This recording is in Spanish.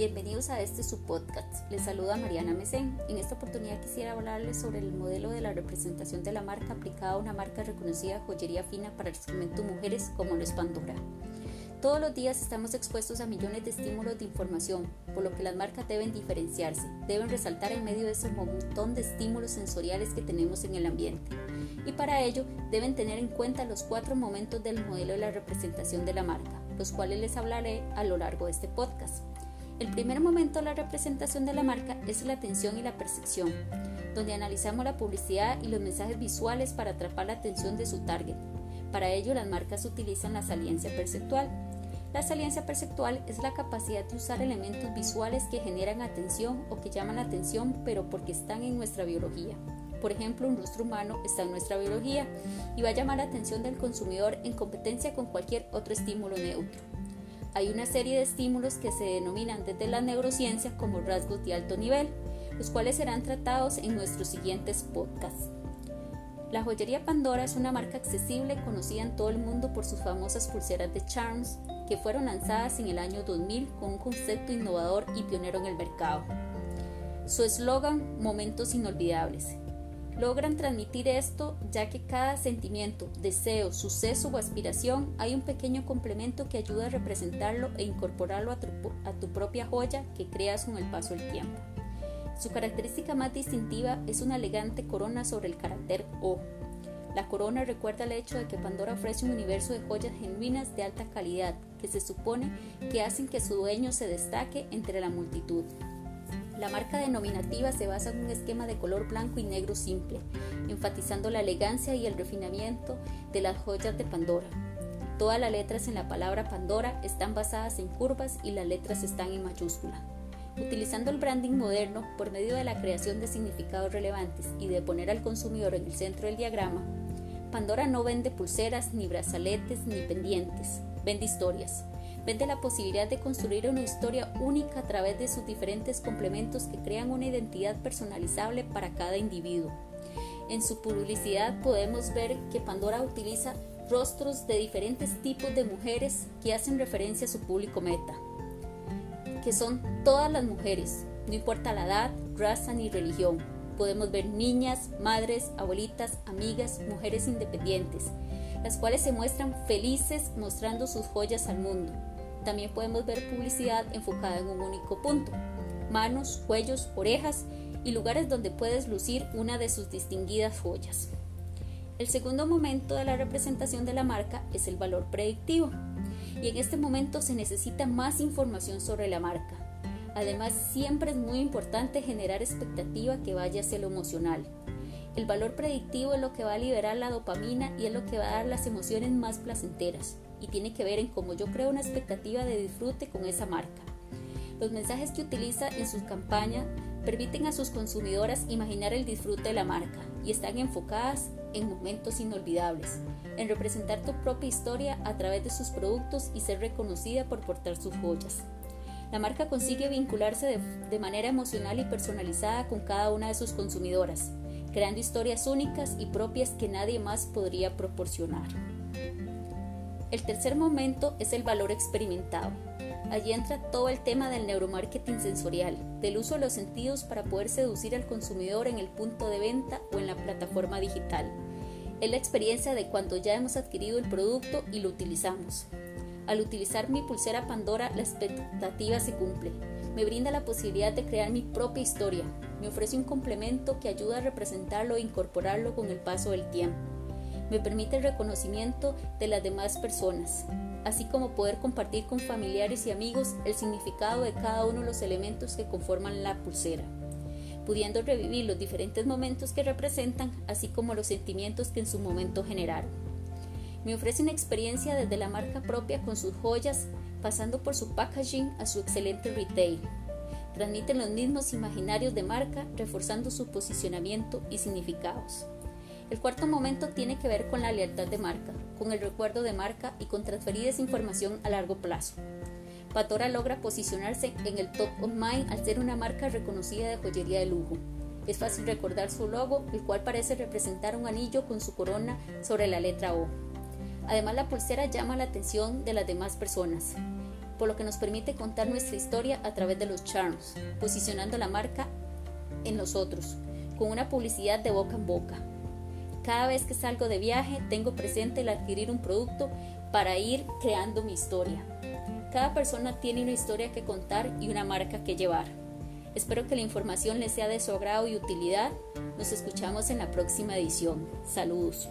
Bienvenidos a este su podcast. Les saluda Mariana Mesén. En esta oportunidad quisiera hablarles sobre el modelo de la representación de la marca aplicada a una marca reconocida joyería fina para el segmento mujeres como lo es Pandora. Todos los días estamos expuestos a millones de estímulos de información, por lo que las marcas deben diferenciarse, deben resaltar en medio de ese montón de estímulos sensoriales que tenemos en el ambiente. Y para ello deben tener en cuenta los cuatro momentos del modelo de la representación de la marca, los cuales les hablaré a lo largo de este podcast. El primer momento de la representación de la marca es la atención y la percepción, donde analizamos la publicidad y los mensajes visuales para atrapar la atención de su target. Para ello, las marcas utilizan la saliencia perceptual. La saliencia perceptual es la capacidad de usar elementos visuales que generan atención o que llaman la atención, pero porque están en nuestra biología. Por ejemplo, un rostro humano está en nuestra biología y va a llamar la atención del consumidor en competencia con cualquier otro estímulo neutro. Hay una serie de estímulos que se denominan desde la neurociencia como rasgos de alto nivel, los cuales serán tratados en nuestros siguientes podcasts. La joyería Pandora es una marca accesible conocida en todo el mundo por sus famosas pulseras de Charms, que fueron lanzadas en el año 2000 con un concepto innovador y pionero en el mercado. Su eslogan Momentos inolvidables logran transmitir esto ya que cada sentimiento, deseo, suceso o aspiración hay un pequeño complemento que ayuda a representarlo e incorporarlo a tu, propia joya que creas con el paso del tiempo. Su característica más distintiva es una elegante corona sobre el carácter O. La corona recuerda el hecho de que Pandora ofrece un universo de joyas genuinas de alta calidad que se supone que hacen que su dueño se destaque entre la multitud. La marca denominativa se basa en un esquema de color blanco y negro simple, enfatizando la elegancia y el refinamiento de las joyas de Pandora. Todas las letras en la palabra Pandora están basadas en curvas y las letras están en mayúscula. Utilizando el branding moderno por medio de la creación de significados relevantes y de poner al consumidor en el centro del diagrama, Pandora no vende pulseras, ni brazaletes, ni pendientes, vende historias vende la posibilidad de construir una historia única a través de sus diferentes complementos que crean una identidad personalizable para cada individuo. En su publicidad podemos ver que Pandora utiliza rostros de diferentes tipos de mujeres que hacen referencia a su público meta, que son todas las mujeres, no importa la edad, raza ni religión. Podemos ver niñas, madres, abuelitas, amigas, mujeres independientes, las cuales se muestran felices mostrando sus joyas al mundo. También podemos ver publicidad enfocada en un único punto, manos, cuellos, orejas y lugares donde puedes lucir una de sus distinguidas joyas. El segundo momento de la representación de la marca es el valor predictivo y en este momento se necesita más información sobre la marca. Además, siempre es muy importante generar expectativa que vaya hacia lo emocional. El valor predictivo es lo que va a liberar la dopamina y es lo que va a dar las emociones más placenteras y tiene que ver en cómo yo creo una expectativa de disfrute con esa marca. Los mensajes que utiliza en sus campañas permiten a sus consumidoras imaginar el disfrute de la marca y están enfocadas en momentos inolvidables, en representar tu propia historia a través de sus productos y ser reconocida por portar sus joyas. La marca consigue vincularse de, de manera emocional y personalizada con cada una de sus consumidoras, creando historias únicas y propias que nadie más podría proporcionar. El tercer momento es el valor experimentado. Allí entra todo el tema del neuromarketing sensorial, del uso de los sentidos para poder seducir al consumidor en el punto de venta o en la plataforma digital. Es la experiencia de cuando ya hemos adquirido el producto y lo utilizamos. Al utilizar mi pulsera Pandora, la expectativa se cumple. Me brinda la posibilidad de crear mi propia historia. Me ofrece un complemento que ayuda a representarlo e incorporarlo con el paso del tiempo me permite el reconocimiento de las demás personas, así como poder compartir con familiares y amigos el significado de cada uno de los elementos que conforman la pulsera, pudiendo revivir los diferentes momentos que representan, así como los sentimientos que en su momento generaron. Me ofrece una experiencia desde la marca propia con sus joyas, pasando por su packaging a su excelente retail. Transmiten los mismos imaginarios de marca, reforzando su posicionamiento y significados. El cuarto momento tiene que ver con la lealtad de marca, con el recuerdo de marca y con transferir esa información a largo plazo. Patora logra posicionarse en el top of mind al ser una marca reconocida de joyería de lujo. Es fácil recordar su logo, el cual parece representar un anillo con su corona sobre la letra O. Además, la pulsera llama la atención de las demás personas. por lo que nos permite contar nuestra historia a través de los charms, posicionando la marca en nosotros, con una publicidad de boca en boca. Cada vez que salgo de viaje tengo presente el adquirir un producto para ir creando mi historia. Cada persona tiene una historia que contar y una marca que llevar. Espero que la información les sea de su agrado y utilidad. Nos escuchamos en la próxima edición. Saludos.